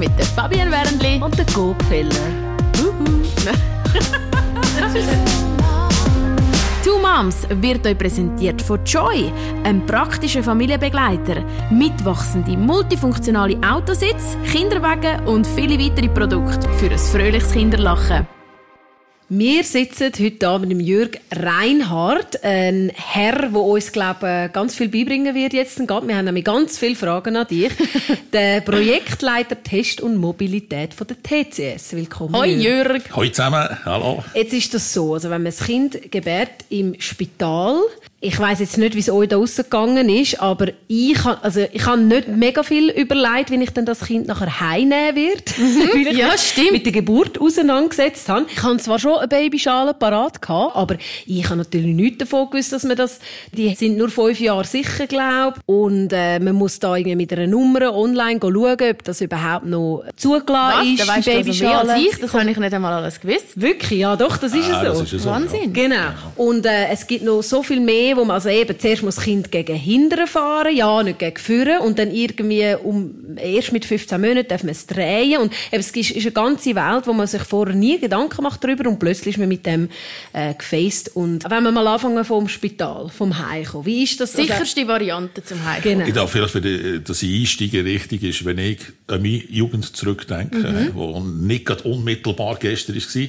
mit der Fabienne Wernli und der Gopfeller. Two Moms wird euch präsentiert von Joy, einem praktischen Familienbegleiter. Mitwachsende, multifunktionale Autositz, Kinderwagen und viele weitere Produkte für ein fröhliches Kinderlachen. Wir sitzen heute hier mit dem Jürg Reinhardt, ein Herr, der uns, glaube ich, ganz viel beibringen wird jetzt. Wir haben nämlich ganz viele Fragen an dich. der Projektleiter Test und Mobilität von der TCS. Willkommen. Hoi Jürg. Hoi zusammen, hallo. Jetzt ist das so, also wenn man das Kind gebärt im Spital, ich weiß jetzt nicht, wie es euch da rausgegangen ist, aber ich habe also ich habe nicht mega viel überlegt, wie ich dann das Kind nachher heimnehmen werde. Mhm. ja, stimmt. Mit der Geburt auseinandergesetzt habe. Ich habe zwar schon eine Babyschale parat gehabt, aber ich habe natürlich nichts davon gewusst, dass man das, die sind nur fünf Jahre sicher, glaube Und äh, man muss da irgendwie mit einer Nummer online schauen, ob das überhaupt noch zugelassen ist, da die Babyschale. Also ich, das habe ich nicht einmal alles gewusst. Wirklich? Ja, doch, das ist ah, es so. Das ist so. Wahnsinn. Genau. Und äh, es gibt noch so viel mehr, wo man also eben zuerst muss das Kind gegen Hindern fahren, ja, nicht gegen Führen und dann irgendwie um erst mit 15 Monaten darf man es drehen und eben, es ist, ist eine ganze Welt, wo man sich vorher nie Gedanken macht darüber und plötzlich ist man mit dem äh, gefaced und wenn wir mal anfangen vom Spital, vom Heimkommen, wie ist das? Sicherste Variante zum Heimkommen. Genau. Ich darf vielleicht, für dass ich einsteige richtig ist, wenn ich an meine Jugend zurückdenke, mhm. wo nicht gerade unmittelbar gestern war,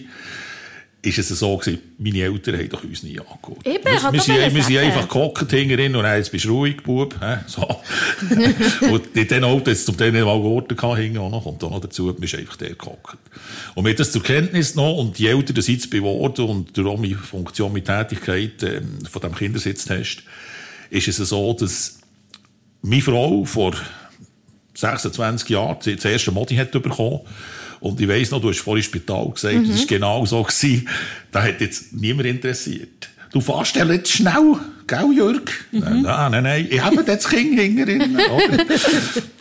ist es so gewesen, meine Eltern haben doch uns nie angeguckt. Eben, wir, ich wir, wir sind, wir sind einfach gehockt hinterhin und jetzt bist du ruhig, Bub. He? So. und in diesen Autos es zum Teil nicht mal Orte gehabt, hinten auch noch, kommt auch noch dazu, man ist einfach der gehockt. Und wir haben das zur Kenntnis genommen und die Eltern sind jetzt geworden und durch meine Funktion mit Tätigkeit ähm, von diesem Kindersitztest ist es so, dass meine Frau vor 26 Jahren das erste Modi hat bekommen und ich weiss noch, du hast vorhin Spital gesagt, mhm. das war genau so. Gewesen. Da hat jetzt niemand interessiert. Du fährst ja jetzt schnell, gell, Jörg? Mhm. Nein, nein, nein, ich habe das Kind hinterhin.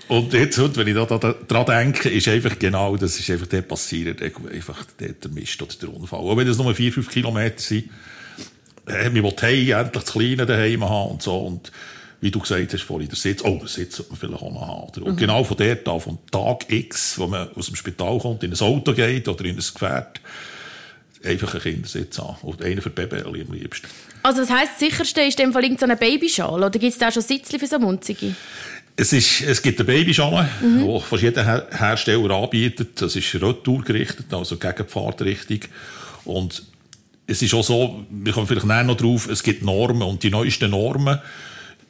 Und jetzt, wenn ich da, da, da dran denke, ist einfach genau, das ist einfach der passiert, einfach der, der Mist oder der Unfall. Auch wenn das nur 4, 5 Kilometer sind, äh, wir wollen endlich das Kleine daheim haben und so. Und wie du gesagt hast vorhin, der Sitz, oh, der Sitz sollte man vielleicht auch noch haben. Und mhm. genau von dort an, vom Tag X, wo man aus dem Spital kommt, in ein Auto geht oder in ein Gefährt, einfach einen Kindersitz an. Und einen für Baby am liebsten. Also das heisst, das sicherste ist in dem Fall irgendeine Babyschale? Oder gibt es da schon Sitzchen für so Munzige? Es, ist, es gibt eine Babyschale, mhm. die fast jeder Her Hersteller anbietet. Das ist retourgerichtet, also gegen die Fahrtrichtung. Und es ist auch so, wir kommen vielleicht näher noch drauf, es gibt Normen und die neuesten Normen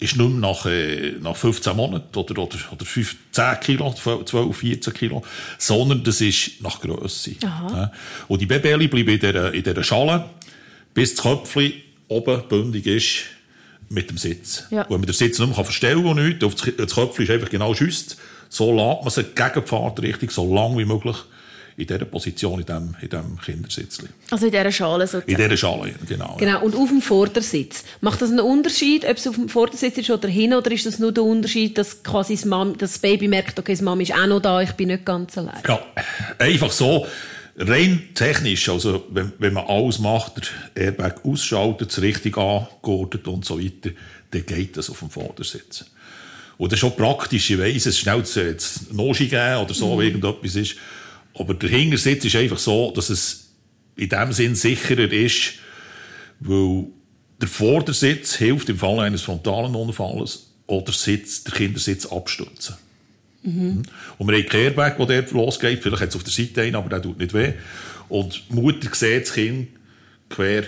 ist nicht mehr nach, äh, nach 15 Monaten oder, oder, oder 5, 10 Kilo, 12, 14 Kilo, sondern das ist nach Grösse. Ja. Und die Babeli bleiben in dieser, in dieser Schale, bis das Köpfchen oben bündig ist mit dem Sitz. Ja. Wo man den Sitz nicht mehr verstellen kann, und nichts. Das Köpfchen ist einfach genau schüsst. So lässt man sie gegen die Fahrtrichtung so lang wie möglich in dieser Position, in diesem, in diesem Kindersitz. Also in dieser Schale sozusagen? In dieser Schale, genau. Genau, und auf dem Vordersitz. Macht das einen Unterschied, ob es auf dem Vordersitz ist oder hin, oder ist das nur der Unterschied, dass quasi das, Mami, das Baby merkt, okay, das Mami ist auch noch da, ich bin nicht ganz allein? Ja, einfach so. Rein technisch, also wenn, wenn man alles macht, der Airbag ausschaltet, es richtig angeordnet und so weiter, dann geht das auf dem Vordersitz. Und das ist schon praktisch, ich weiss, es schnell zu Noschi geben oder so, mhm. irgendetwas ist. Aber der Hintersitz ist einfach so, dass es in dem Sinn sicherer ist, weil der Vordersitz hilft im Fall eines frontalen Unfalls oder Sitz, der Kindersitz abstürzen. Mhm. Und wir haben Airbag, der dort losgeht. Vielleicht hat es auf der Seite einen, aber der tut nicht weh. Und die Mutter sieht das Kind quer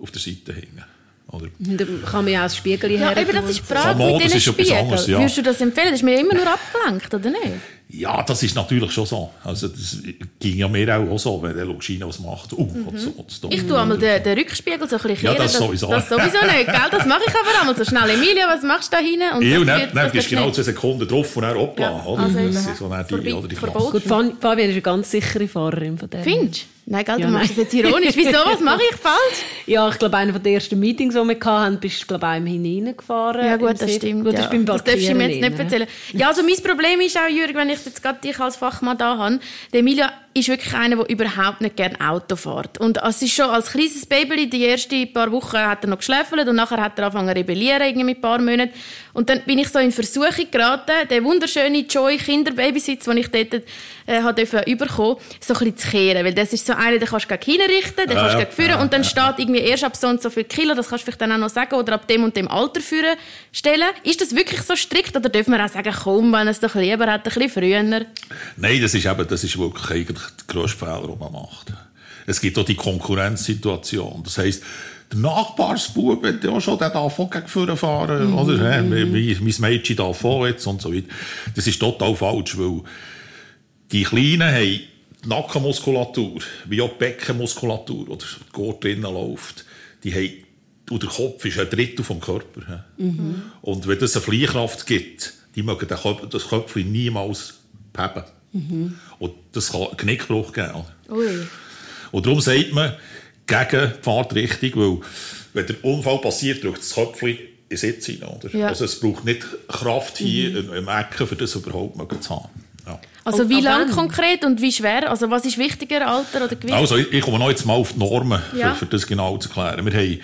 auf der Seite hängen. Oder? Da kann man ja auch das Spiegel ja, her. Eben, das ist die Frage mit diesen Spiegeln. Ja. Würdest du das empfehlen? Das ist mir immer nur abgelenkt, oder nicht? Ja, das ist natürlich schon so. Also, das ging ja mir auch so, wenn der was macht. Uh, mhm. so, so, ich tue einmal den, den Rückspiegel so ein bisschen Ja, das sowieso. Das, das sowieso nicht, gell? Das mache ich aber einmal so schnell. Emilia, was machst du da hinten? Und ja, und dann, dann bist du genau zwei Sekunden drauf und dann hoppla, ja, oder? Also das ist so die, oder die Gut, Fabian ist eine ganz sichere Fahrerin von dem. Findest du? Nein, gell, du machst das jetzt ironisch. Wieso? Was mache ich falsch? Ja, ich glaube, einer der ersten Meetings, die wir hatten, bist du, glaube ich, einem hineingefahren. Ja, gut, das stimmt. Gut, das, ja. das darfst du mir jetzt nicht erzählen. Ja, also mein Problem ist auch, Jürgen, wenn ich jetzt gerade dich als Fachmann da habe, Emilia ist wirklich einer, der überhaupt nicht gerne Auto fährt. Und es ist schon als kleines Baby, die ersten paar Wochen hat er noch geschläfelt und nachher hat er angefangen zu rebellieren, irgendwie mit ein paar Monaten. Und dann bin ich so in Versuchung geraten, den wunderschönen Joy Kinderbabysitz, den ich dort äh, habe bekommen, so ein bisschen zu kehren. Weil das ist so einer, den kannst du gegen hinrichten, den kannst du gegen führen und dann steht irgendwie erst ab so und so viel Kilo, das kannst du vielleicht dann auch noch sagen, oder ab dem und dem Alter führen stellen. Ist das wirklich so strikt oder dürfen wir auch sagen, komm, wenn es doch lieber hat, ein bisschen früher? Nein, das ist eben, das ist wirklich eigentlich der grösste Fehler, den man macht. Es gibt auch die Konkurrenzsituation. Das heisst, der Nachbarsbub hat ja schon, der darf auch gegen vorne fahren, mm. oder? Hey, mein, mein Mädchen darf auch jetzt und so weiter. Das ist total falsch, weil die Kleinen haben die Nackenmuskulatur, wie auch die Beckenmuskulatur, oder die Gurt drinnen läuft, die haben, und der Kopf ist ein Drittel vom Körper. Mhm. Und wenn es eine Fliehkraft gibt, die mögen das Köpfchen niemals heben. Mhm. Und das kann einen Knickbruch geben. Ui. Und darum sagt man, gegen die Fahrtrichtung, weil wenn der Unfall passiert, drückt das Köpfchen in den Sitz hinein. Oder? Ja. Also es braucht nicht Kraft hier mhm. im, im Ecken, um das überhaupt zu haben. Ja. Also wie lang konkret und wie schwer? Also was ist wichtiger, Alter oder Gewicht? Also ich, ich komme noch jetzt mal auf die Normen, ja. für, für, das genau zu klären. Wir haben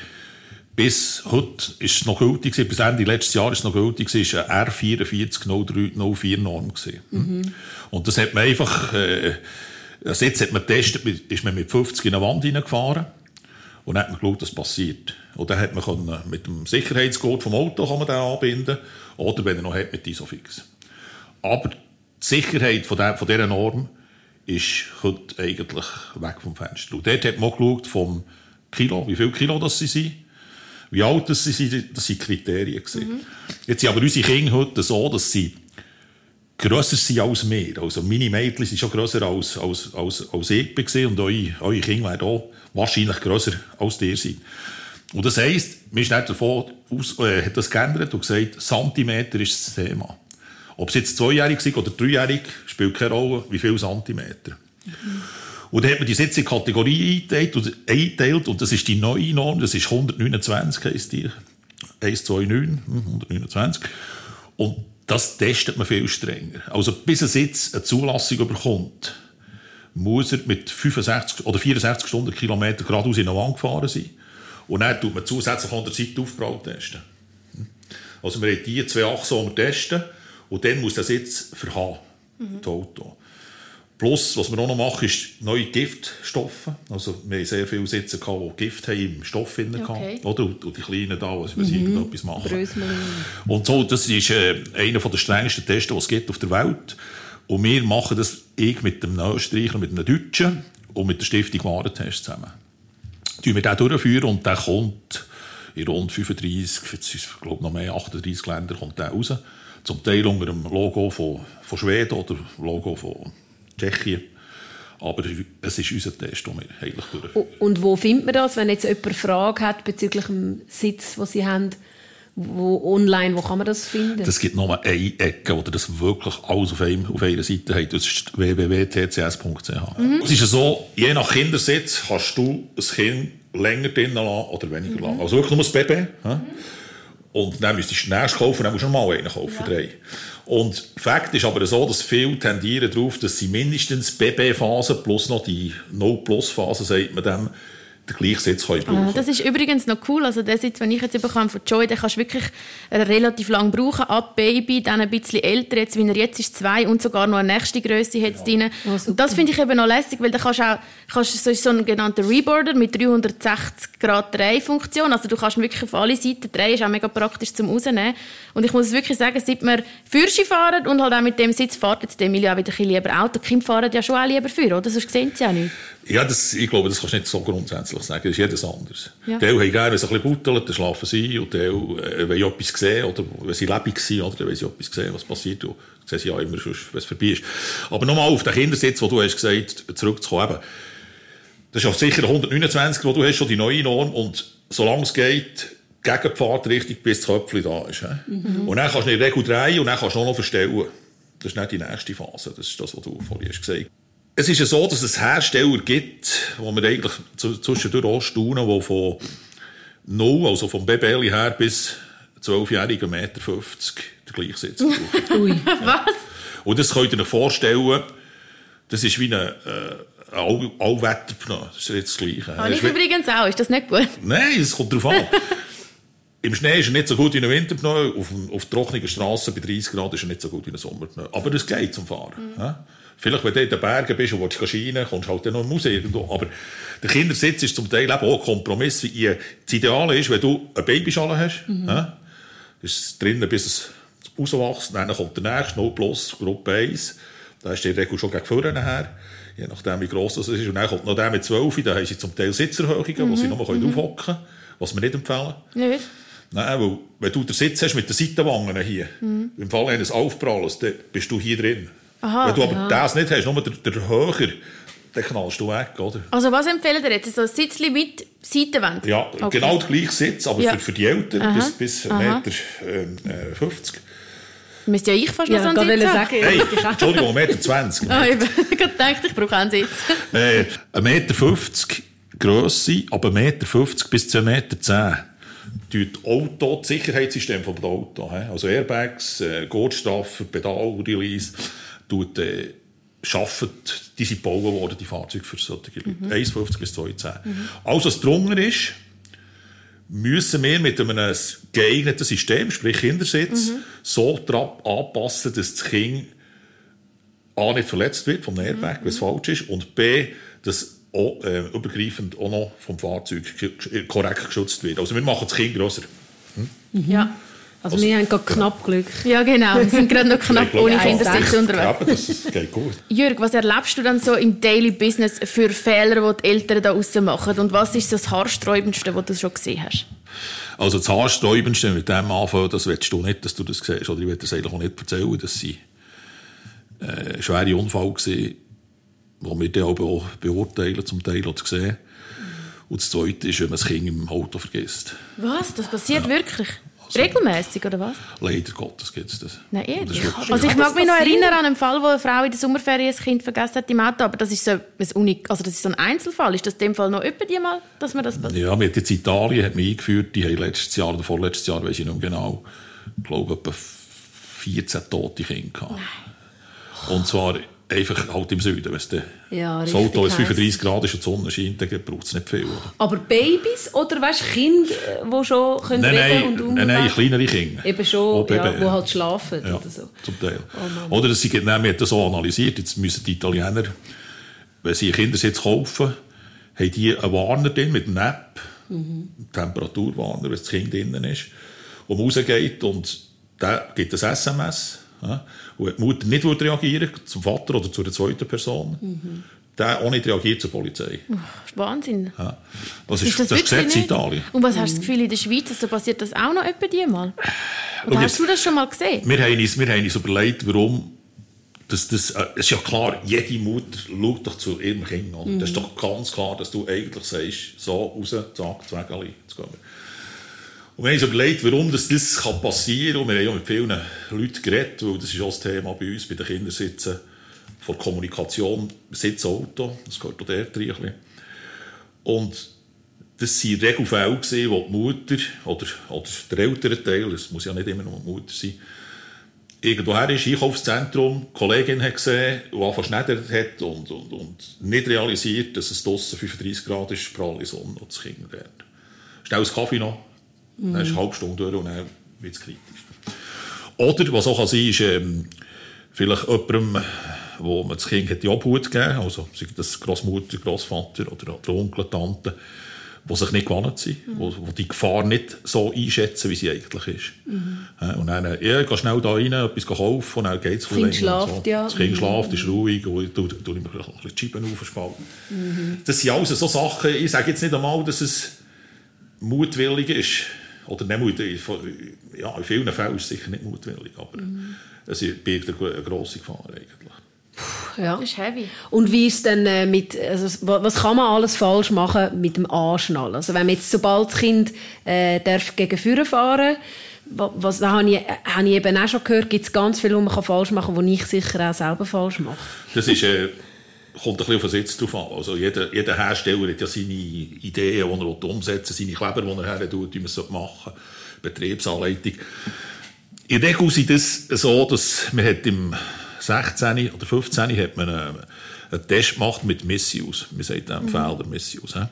bis heute ist noch gültig bis Ende letztes Jahr ist noch gültig ist eine R440304 Norm Mhm. Und das hat man einfach, äh, also jetzt hat man getestet, ist man mit 50 in eine Wand hineingefahren und dann hat man geschaut, was passiert. Und dann hat man können, mit dem Sicherheitsgurt vom Auto kann man den anbinden oder wenn er noch hat, mit Isofix. Aber die Sicherheit von, der, von dieser Norm ist heute eigentlich weg vom Fenster. Und dort hat man geschaut vom Kilo, wie viel Kilo das sie sind, wie alt das sind, das sind Kriterien. Mhm. Jetzt sind aber unsere Kinder heute so, dass sie grösser sind als wir. Also meine Mädchen sind schon grösser als, als, als, als ich war und eure, eure Kinder werden auch wahrscheinlich grösser als ihr sein. Und das heisst, mir ist nicht davon aus, äh, hat das geändert und gesagt, Zentimeter ist das Thema. Ob es jetzt zweijährig sind oder dreijährig, spielt keine Rolle, wie viele Zentimeter. Mhm. Und dann hat man die jetzt in Kategorie eingeteilt und, eingeteilt und das ist die neue Norm, das ist 129, heisst die. 129, 129. Und das testet man viel strenger. Also bis es jetzt eine Zulassung bekommt, muss er mit 65 oder 64 Stundenkilometer geradeaus in eine Wand gefahren sein. Und dann tut man zusätzlich an der Seitaufprall testen. Also wir haben die zwei Achsen, die wir testen. Und dann muss das jetzt verhaben, mhm. das Auto. Plus, was wir auch noch machen, ist neue Giftstoffe. Also, wir haben sehr viele Sitze, die Gift haben im Stoff drin okay. oder? Und, die Kleinen da, was wir mhm. irgendetwas machen. Und so, das ist äh, einer der strengsten Tests, die es gibt auf der Welt. Und wir machen das ich mit dem Österreicher, mit einem Deutschen und mit der Stiftung Warentest zusammen. Die wir den durchführen und der kommt in rund 35, jetzt ist, ich glaube noch mehr, 38 Länder kommt der raus. Zum Teil unter dem Logo von, von Schweden oder Logo von Tschechien. Aber es ist unser Test, den wir eigentlich durchführen. Und wo findet man das, wenn jetzt jemand Frage hat bezüglich dem Sitz, den Sie haben? Wo, online, wo kann man das finden? Es gibt nur eine Ecke, wo das wirklich alles auf, einem, auf einer Seite hat. Das ist www.tcs.ch. Mhm. Es ist so, je nach Kindersitz kannst du ein Kind länger drinnen lassen oder weniger mhm. lang. Also wirklich nur das Baby. Mhm. Und dann müsstest du den nächsten kaufen, dann musst du nochmal einen kaufen, ja. drei. Und Fakt ist aber so, dass viele tendieren darauf, dass sie mindestens BB-Phase plus noch die No-Plus-Phase, sagt man dem, den gleichen Sitz können brauchen ah, Das ist übrigens noch cool. Also der Sitz, den ich jetzt bekomme von Joy, den kannst du wirklich relativ lang brauchen. Ab Baby, dann ein bisschen älter, jetzt, wie er jetzt ist, zwei und sogar noch eine nächste Größe hat ja. drin. Oh, und das finde ich eben noch lässig, weil da kannst du auch, kannst, so ist so ein genannter Reboarder mit 360 Grad Drehfunktion. Also du kannst wirklich auf alle Seiten drehen, ist auch mega praktisch zum rausnehmen. Und ich muss wirklich sagen, seit wir Fürsche fahren und halt auch mit dem Sitz fährt jetzt Emilia auch wieder ein bisschen lieber Auto. Die Kinder fahren ja schon auch lieber für, oder? Sonst sehen sie ja nicht. Ja, das, ich glaube, das kannst du nicht so grundsätzlich sagen. Das ist jedes anders. Ja. Die haben gerne, wenn sie ein bisschen buttelt, dann schlafen sie. Und die, äh, wenn sie etwas sehen, oder wenn sie lebendig sind, oder wenn sie etwas sehen, was passiert, dann sehen sie ja immer, wenn es vorbei ist. Aber nochmal auf den Kindersitz, wo du hast gesagt, zurückzukommen. Eben, das ist auch sicher 129, wo du hast schon die neue Norm. Und solange es geht, gegen die Fahrtrichtung, bis das Köpfchen da ist. Mhm. Und dann kannst du in der Regel drehen und dann kannst du noch verstellen. Das ist nicht die nächste Phase. Das ist das, was du vorhin hast gesagt es ist ja so, dass es Hersteller gibt, wo wir eigentlich zwischendurch auch staunen, die von 0, also vom Babeli her bis 12-jährigen Meter 50 den gleichen Sitz brauchen. Ui, was? Und das könnt ihr euch vorstellen, Das ist wie äh, All Allwetterpneu. Das ist jetzt das Gleiche. Habe ich übrigens auch. Ist das nicht gut? Nein, es kommt darauf an. Im Schnee ist er nicht so gut wie ein Winterpneu, auf, auf trockenen Straßen bei 30 Grad ist er nicht so gut wie ein Sommerpneu. Aber das geht zum Fahren. Mhm. Ja? Vielleicht, wenn du in den Bergen bist und willst rein, kommst du halt dann noch im Museo irgendwo. Aber der Kindersitz ist zum Teil eben auch ein Kompromiss. Wie das Ideale ist, wenn du eine Babyschale hast, mhm. ja? ist drinnen, bis es rauswächst, dann kommt der nächste, No Plus, Gruppe 1. Da ist die Regel schon gegen vorne nachher. Je nachdem, wie gross das ist. Und dann kommt noch der mit 12, da haben sie zum Teil Sitzerhöhungen, mhm. wo sie nochmal mhm. draufhocken können, was wir nicht empfehlen. Nicht? Nein, weil, wenn du den Sitz hast mit den Seitenwangen hier, mhm. im Fall eines Aufpralls, dann bist du hier drin. Aha, wenn du aber ja. das nicht hast, nur der, der höher, dann knallst du weg, oder? Also was empfehlen dir jetzt? So ein Sitzchen mit Seitenwand? Ja, okay. genau der gleiche Sitz, aber ja. für, für die Eltern Aha. bis, bis 1,50 Meter äh, 50. Müsste ja ich fast noch ja, so einen Sitz haben. Hey, Entschuldigung, 1,20 Meter. 20. ah, ich habe gedacht, ich brauche einen Sitz. äh, 1,50 Meter 50 Grösse, aber 1,50 Meter bis 2,10 Meter 10 tut Auto, das Sicherheitssystem des Auto, also Airbags, äh, Gurtstrafen, Pedalrelease, tut, äh, schaffen, die sind gebaut worden, die Fahrzeuge für solche Leute. Mhm. 1,50 bis 2,10. Mhm. Alles, was drunter ist, müssen wir mit einem geeigneten System, sprich Kindersitz, mhm. so anpassen, dass das Kind A nicht verletzt wird vom Airbag, mhm. wenn es falsch ist, und B, dass auch, äh, übergreifend auch noch vom Fahrzeug korrekt geschützt wird. Also wir machen das Kind grösser. Hm? Mhm. Ja. Also, also, wir haben gerade knapp Glück. Ja, genau. Wir sind gerade noch knapp ohne Kindersitz unterwegs. Ja, das geht gut. Jürg, was erlebst du dann so im Daily Business für Fehler, die die Eltern da draussen machen? Und was ist das Haarsträubendste, was du schon gesehen hast? Also das Haarsträubendste mit dem anfangen, das willst du nicht, dass du das siehst. Oder ich will das eigentlich auch nicht erzählen, dass sie äh, ein schwerer Unfall war, die wir dann auch beurteilen, zum Teil oder sehen. Und das Zweite ist, wenn man das Kind im Auto vergisst. Was? Das passiert ja. wirklich? Also, Regelmäßig oder was? Leider Gottes gibt es das. Nein, ehrlich? Also ich mag mich noch erinnern an einen Fall, wo eine Frau in der Sommerferien ein Kind vergessen hat im Auto, aber das ist so ein, Unik also das ist so ein Einzelfall. Ist das in dem Fall noch öppe mal, dass man das passiert? Ja, mit jetzt Italien hat man eingeführt, die haben letztes Jahr oder vorletztes Jahr, weiß ich nicht genau, ich glaube etwa 14 tote Kinder gehabt. Nein. Und zwar einfach halt im Süden. Wenn ja, das Auto ist 35 Grad ist und die Sonne scheint, dann braucht es nicht viel. Oder? Aber Babys oder weißt, Kinder, die schon können nein, nein, und umgehen? Nein, nein, kleinere Kinder. Eben schon, ja, eben, ja. halt schlafen ja, oder so. zum Teil. Oh oder sie wir haben das so analysiert, jetzt müssen die Italiener, wenn sie Kindersitz kaufen, haben die einen Warner drin mit einer App, mhm. Temperaturwarner, wenn das Kind drinnen ist, man rausgeht und da gibt es SMS ja, und die Mutter nicht reagieren zum Vater oder zu einer zweiten Person, mhm. der auch nicht reagiert zur Polizei. Oh, Wahnsinn. Ja. Das, ist, das, das Gesetz in Italien. Und was hast du das Gefühl, in der Schweiz also passiert das auch noch etwa die mal? Oder und hast du das schon mal gesehen? Wir haben uns, wir haben uns überlegt, warum das, das, äh, ist ja klar, jede Mutter schaut doch zu ihrem Kind an. Mhm. Das ist doch ganz klar, dass du eigentlich sagst, so raus, zack, Zwägeli, jetzt gehen wir. Und wir haben uns überlegt, warum das, das passieren kann. Wir haben ja mit vielen Leuten geredet, weil das ist auch das Thema bei uns, bei den Kindersitzen, von Kommunikation, Sitz, Auto, das gehört auch dort rein. Und das waren Regelfälle, wo die Mutter oder, oder der ältere Teil, es muss ja nicht immer nur die Mutter sein, irgendwoher ist, Einkaufszentrum, die Kollegin hat gesehen und einfach schneidert hat und, und, und nicht realisiert, dass es draussen 35 Grad ist, pralle Sonne und das Kind dort. Schnell einen Kaffee noch. Dann ist eine halbe Stunde durch und dann wird es kritisch. Oder, was auch kann sein ist, ähm, vielleicht jemandem, wo man das Kind hat die Obhut gegeben also sei das Großmutter, Großvater oder der Onkel, Tante, die sich nicht gewohnt sind, mhm. wo, wo die Gefahr nicht so einschätzen, wie sie eigentlich ist. Mhm. Und dann, ja, geh schnell da rein, etwas kaufen und dann geht es Das Kind schlaft, so. ja. Das Kind mhm. schlaft, ist ruhig und ich tue mir ein bisschen die Scheiben aufspalten. Mhm. Das sind alles so Sachen, ich sage jetzt nicht einmal, dass es mutwillig ist, oder nicht mutwillig, ja, in vielen Fällen ist es sicher nicht mutwillig, aber mhm. es birgt eine grosse Gefahr eigentlich. Ja. Das ist heavy. Und wie ist denn äh, mit, also, was kann man alles falsch machen mit dem Anschnallen? Also wenn man jetzt, sobald das Kind äh, darf gegen Führer fahren was, da habe ich, habe ich eben auch schon gehört, gibt es ganz viel, was man falsch machen kann, was ich sicher auch selber falsch mache. Das ist... Äh, kommt ein bisschen auf den Sitz drauf an. Also jeder, jeder Hersteller hat ja seine Ideen, die er umsetzen will, seine Kleber, die er her tut, wie man es machen Betriebsanleitung. In der Regel ist es so, dass man hat im 16. oder 15. hat man eine, einen Test gemacht mit Misuse. Wir sagen dem mhm. Felder Misuse.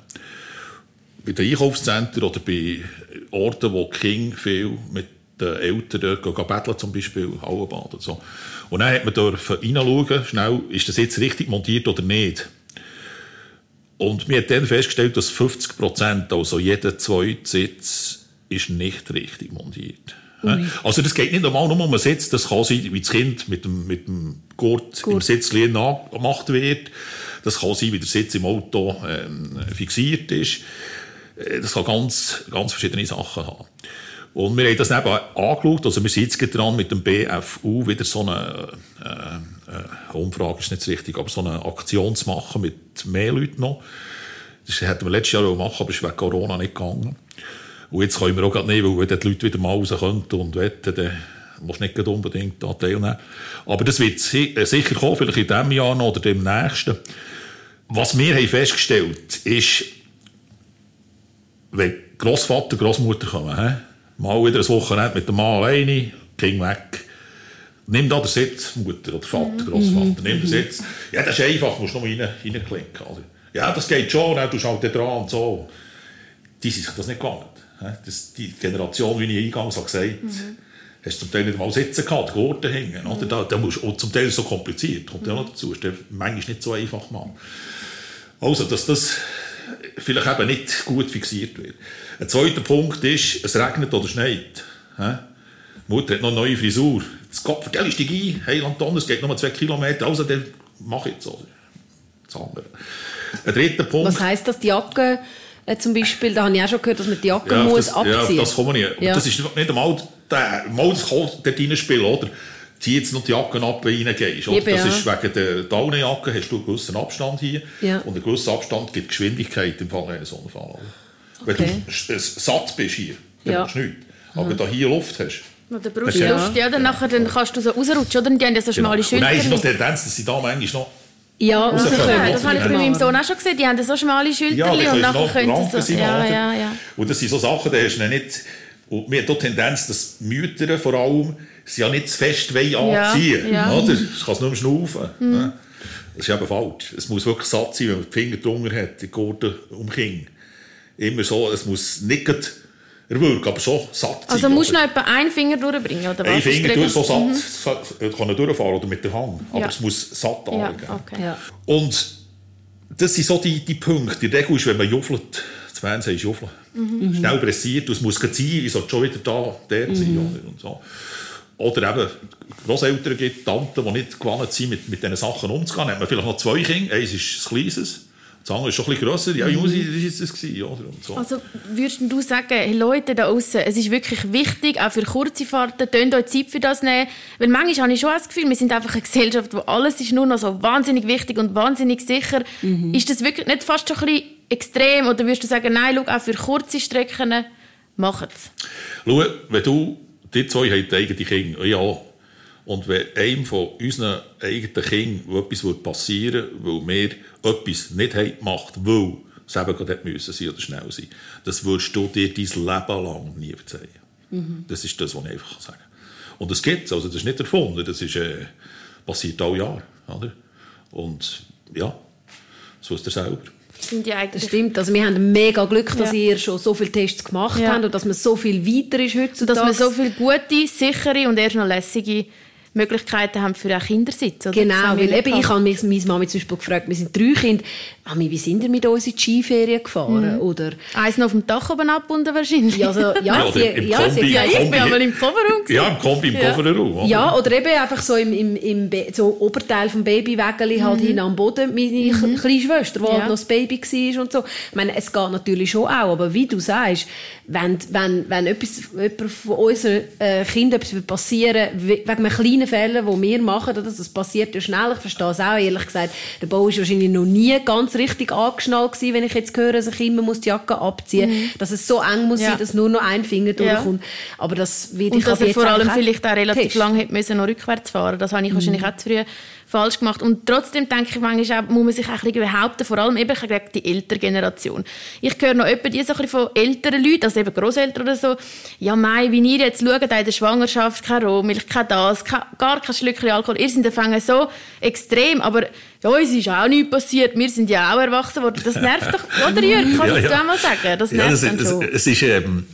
Bei den Einkaufszentren oder bei Orten, wo King viel mit den Eltern gehen betteln, zum Beispiel Hallenbad und so. Und dann hat man dürfen reinschauen, schnell, ist das jetzt richtig montiert oder nicht. Und wir haben dann festgestellt, dass 50 Prozent, also jeder zweite Sitz, ist nicht richtig montiert. Ui. Also das geht nicht einmal nur um einen Sitz, das kann sein, wie das Kind mit dem, mit dem Gurt, Gurt. im Sitzlehnen gemacht wird. Das kann sein, wie der Sitz im Auto ähm, fixiert ist. Äh, das kann ganz, ganz verschiedene Sachen haben. Und wir haben das eben angeschaut, also wir sind jetzt dran mit dem BFU wieder so eine, äh, äh, Umfrage ist nicht richtig, aber so eine Aktion zu machen mit mehr Leuten noch. Das hätten wir letztes Jahr auch machen, aber es ist wegen Corona nicht gegangen. Und jetzt können wir auch nicht, weil wenn die Leute wieder mal raus könnten und wetten, dann musst du nicht unbedingt da teilnehmen. Aber das wird äh, sicher kommen, vielleicht in diesem Jahr noch oder dem nächsten. Was wir haben festgestellt ist, wenn Großvater, Großmutter kommen? Mal wieder ein Wochenende mit dem Mann alleine, ging weg. Nimm da den Sitz, Mutter oder Vater, mhm. Großvater, mhm. nimm den Sitz. Ja, das ist einfach, musst du nur rein, reinklicken. Also, ja, das geht schon, du schaust halt dran und so. Die sind sich das nicht gegangen. Das, die Generation, wie ich eingangs gesagt habe, mhm. hast zum Teil nicht mal sitzen gehabt, die Gurte hängen. Oder? Da, da musst, und zum Teil so kompliziert, kommt mhm. ja noch dazu. Ist manchmal nicht so einfach mal. Also, dass das vielleicht eben nicht gut fixiert wird. Ein zweiter Punkt ist, es regnet oder schneit. Die Mutter hat noch eine neue Frisur. Das Kopf, gell, steig ein, hey Anton, es geht noch mal zwei Kilometer, also dann mach ich so. Das andere. Ein dritter Punkt. Was heisst das, die Jacke äh, zum Beispiel, da habe ich auch schon gehört, dass man die Jacke ja, muss das, abziehen Ja, das kann man nicht. Ja. Das ist nicht einmal, der, mal das kann dort reinspielen, oder? Zieh jetzt noch die Jacke ab, wenn du reingehst. Oder? Das ja. ist wegen der Daunenjacke, hast du einen gewissen Abstand hier. Ja. Und ein gewisser Abstand gibt Geschwindigkeit im Fall eines Unfalls. Okay. Wenn du satt bist hier, dann ja. machst du nichts. Aber wenn du hier Luft hast, oder brauchst du Luft, ja, dann, nachher, dann kannst du so rausrutschen, oder? Die haben ja so schmale genau. Schultern. Nein, ist noch die Tendenz, dass sie da manchmal noch ja, können. das habe ich bei meinem Sohn auch schon gesehen. Die haben so schmale Schulter ja, und nachher können sie so... Ja, ja, ja. Und das sind so Sachen, die hast du nicht... Und wir haben die Tendenz, dass die Mütter vor allem sie ja nicht zu fest anziehen ja, ja. Oder? Das kann es nur schnaufen. Mhm. Das ist eben falsch. Es muss wirklich satt sein, wenn man die Finger drunter hat, die Gurte um King. Immer so, es muss nicht erwürgen, aber so satt sein. Also musst du noch etwa einen Finger durchbringen, oder was? Ein Finger durch, so satt mhm. kann er durchfahren oder mit der Hand. Aber ja. es muss satt anlegen. Ja, okay. ja. Und das sind so die, die Punkte. Die Regel ist, wenn man juffelt, das Fernsehen ist juffeln. Mhm. Schnell pressiert, es muss sein, ich sollte schon wieder da, der mhm. sein. Und so. Oder eben Großeltern gibt, Tanten, die nicht gewohnt sind, mit, mit diesen Sachen umzugehen. Dann hat man vielleicht noch zwei Kinder, eins ist das Kleines das andere ist schon ein bisschen grösser. Ja, Jungs, mhm. das war es. Oder? Und so. Also würdest du sagen, hey Leute da außen, es ist wirklich wichtig, auch für kurze Fahrten, tönt euch Zeit für das nehmen. Weil manchmal habe ich schon das Gefühl, wir sind einfach eine Gesellschaft, wo alles ist nur noch so wahnsinnig wichtig und wahnsinnig sicher. Mhm. Ist das wirklich nicht fast schon ein bisschen extrem? Oder würdest du sagen, nein, schau, auch für kurze Strecken, macht es? Schau, wenn du, die zwei haben eigene Kinder, ja, und wenn einem von unseren eigenen Kindern etwas passieren würde, weil wir etwas nicht haben gemacht weil es eben gerade müssen sein oder schnell sein, das würdest du dir dein Leben lang nie verzeihen. Mhm. Das ist das, was ich einfach sagen kann. Und das gibt es, also das ist nicht erfunden, das ist, äh, passiert alle Jahre. Oder? Und ja, so ist er selber. Das stimmt. Also wir haben mega Glück, dass ja. ihr schon so viele Tests gemacht ja. habt und dass man so viel weiter ist heutzutage. Dass man so viele gute, sichere und erst noch lässige Möglichkeiten haben für einen Kindersitz. Oder? Genau, weil eben, ich habe meine Mama zum Beispiel gefragt, wir sind drei Kinder, Mami, wie sind ihr mit uns in die Skiferien gefahren? Mhm. Oder, Eins noch auf dem Dach oben abgebunden wahrscheinlich. Ja, also, ja, ja, sie, im ja, Kombi, sie, ja, ich bin aber im Kofferraum. Ja, im Kombi, im ja. Kofferraum. Ja, oder eben einfach so im, im, im so Oberteil vom Babywägeli halt mhm. hin am Boden, meine mhm. kleine Schwester, die ja. halt noch das Baby war und so. Ich meine, es geht natürlich schon auch, aber wie du sagst, wenn, wenn, wenn etwas, jemand von unseren äh, Kindern etwas passieren wegen einem kleinen Fehler, den wir machen, oder, das passiert ja schnell, ich verstehe es auch, ehrlich gesagt, der Bau ist wahrscheinlich noch nie ganz richtig angeschnallt gewesen, wenn ich jetzt höre, dass ich immer muss die Jacke abziehen muss, mhm. dass es so eng muss ja. sein, dass nur noch ein Finger durchkommt. Ja. Aber das wird ich dass er vor allem vielleicht auch relativ lange hätte müssen noch rückwärts fahren. Das habe ich mhm. wahrscheinlich auch zu früh falsch gemacht. Und trotzdem denke ich, manchmal auch, muss man sich auch ein bisschen behaupten, vor allem eben gegen die ältere Generation. Ich höre noch etwa die so ein von älteren Leuten, also eben Großeltern oder so, ja, mei, wie ihr jetzt schaut, in der Schwangerschaft, keine Rohmilch, kein das, kein, gar kein Schlückchen Alkohol. Ihr seid Anfang so extrem, aber ja, uns ist auch nichts passiert. Wir sind ja auch erwachsen worden. Das nervt doch, oder Jürg? Kannst ja, ja. du auch mal sagen? Das nervt ja, das, dann schon. Es, es ist, ähm,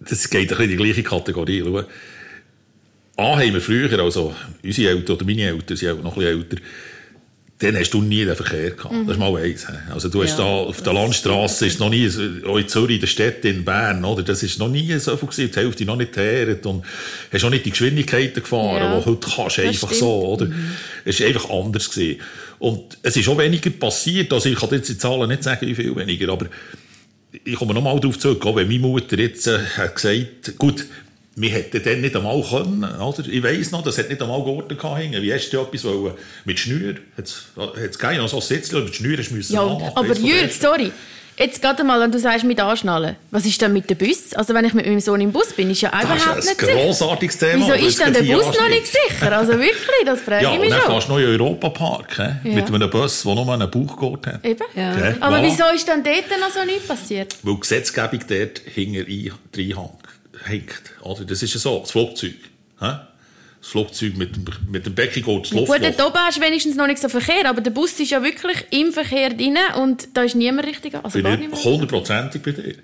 das geht ein bisschen in die gleiche Kategorie. Schau. A haben wir früher, also unsere Eltern oder meine Eltern sind auch noch ein bisschen älter, dann hast du nie den Verkehr gehabt. Mhm. Das ist mal eins. Also du hast ja, da auf der Landstraße, ist noch nie, auch in Zürich, in der Stadt, in Bern, oder? Das ist noch nie so viel gewesen, die Hälfte noch nicht her und hast auch nicht die Geschwindigkeiten gefahren, ja. die heute kannst, das einfach stimmt. so, oder? Mhm. Es ist einfach anders gewesen. Und es ist auch weniger passiert, also ich kann jetzt die Zahlen nicht sagen, wie viel weniger, aber ich komme nochmal darauf zurück, auch wenn meine Mutter jetzt äh, hat gesagt, gut, wir hätten dann nicht einmal können, oder? Ich weiss noch, das hat nicht einmal Gurten hängen. Wie hast du etwas wollen? Mit Schnür? Hat es keine, also Sitzchen mit Schnür müssen Ja, machen, aber Jürg, sorry. Jetzt gerade mal, wenn du sagst, mit Anschnallen. Was ist denn mit dem Bus? Also wenn ich mit meinem Sohn im Bus bin, ist ja das überhaupt ist nicht sicher. ein grossartiges Thema. Wieso ist denn der Bus noch nicht sicher? Also wirklich, das frage ja, ich mich schon. Ja, dann fährst du noch in den Europapark, ja. mit einem Bus, der nur einen Bauchgurt hat. Eben. Ja. Okay. Aber ja. wieso ist dann dort noch so nichts passiert? Weil die Gesetzgebung dort hinter hängt. Oder? Das ist ja so, das Flugzeug. Das Flugzeug mit, mit dem Becken geht das ja, Gut, dort oben hast du wenigstens noch nicht so Verkehr, aber der Bus ist ja wirklich im Verkehr drin und da ist niemand richtig. Also bin ich hundertprozentig bei dir.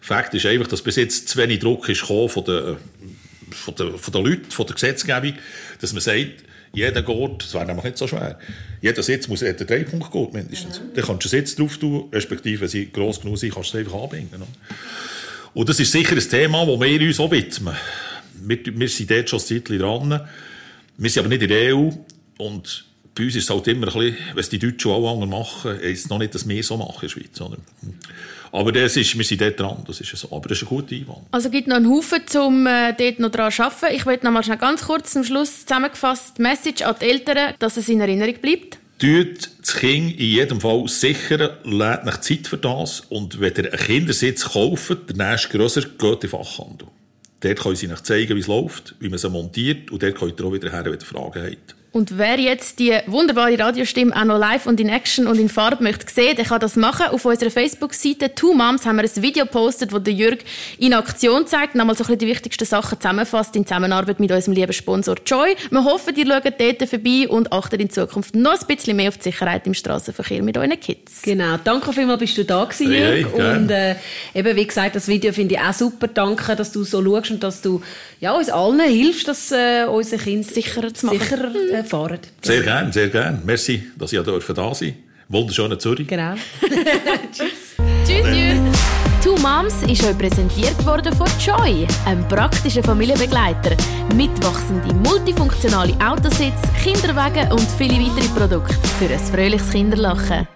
Fakt ist einfach, dass bis jetzt zu wenig Druck ist von den, von den, von den Leuten, von der Gesetzgebung, dass man sagt, jeder geht, das wäre nämlich nicht so schwer, jeder Sitz muss einen Dreipunkt gehen, mindestens. Mhm. Dann kannst du einen Sitz drauf tun, respektive, wenn sie gross genug sind, kannst du es einfach anbinden. Und das ist sicher ein Thema, das wir uns auch widmen. Wir, wir sind dort schon ein Zeitchen dran. Wir sind aber nicht in der EU. Und bei uns ist es halt immer ein bisschen, es die Deutschen auch anders machen, ist es noch nicht, dass wir so machen in der Schweiz. Aber das ist, wir sind dort dran, das ist so. Aber das ist ein guter Einwand. Also gibt noch einen Haufen, um äh, dort noch daran zu arbeiten. Ich möchte noch mal schnell ganz kurz zum Schluss zusammengefasst Message an die Eltern, dass es in Erinnerung bleibt. Tut das Kind in jedem Fall sichern, lädt nach Zeit für das. Und wenn ihr einen Kindersitz kauft, der nächste grösser, geht in Fachhandel. Dort können sie euch zeigen, wie es läuft, wie man sie montiert. Und dort könnt ihr auch wieder her, wenn ihr Fragen habt. Und wer jetzt die wunderbare Radiostimme auch noch live und in Action und in Farbe möchte sehen, der kann das machen. Auf unserer Facebook-Seite Two Moms haben wir ein Video gepostet, wo der Jürg in Aktion zeigt, nochmal so ein bisschen die wichtigsten Sachen zusammenfasst in Zusammenarbeit mit unserem lieben Sponsor Joy. Wir hoffen, ihr schaut dort vorbei und achtet in Zukunft noch ein bisschen mehr auf die Sicherheit im Straßenverkehr mit euren Kids. Genau. Danke vielmals, bist du da gewesen, Jürg. Hey, und äh, eben, wie gesagt, das Video finde ich auch super. Danke, dass du so schaust und dass du ja, uns allen hilfst, dass äh, unsere Kinder sicherer zu machen. Sicherer, äh, fahren. Sehr gerne, sehr gerne. Merci, dass ich da sein durfte. Wunderschöne Zürich. Genau. Tschüss. Tschüss. Two Moms ist euch präsentiert worden von Joy, einem praktischen Familienbegleiter. Mitwachsende, multifunktionale Autositz, Kinderwagen und viele weitere Produkte für ein fröhliches Kinderlachen.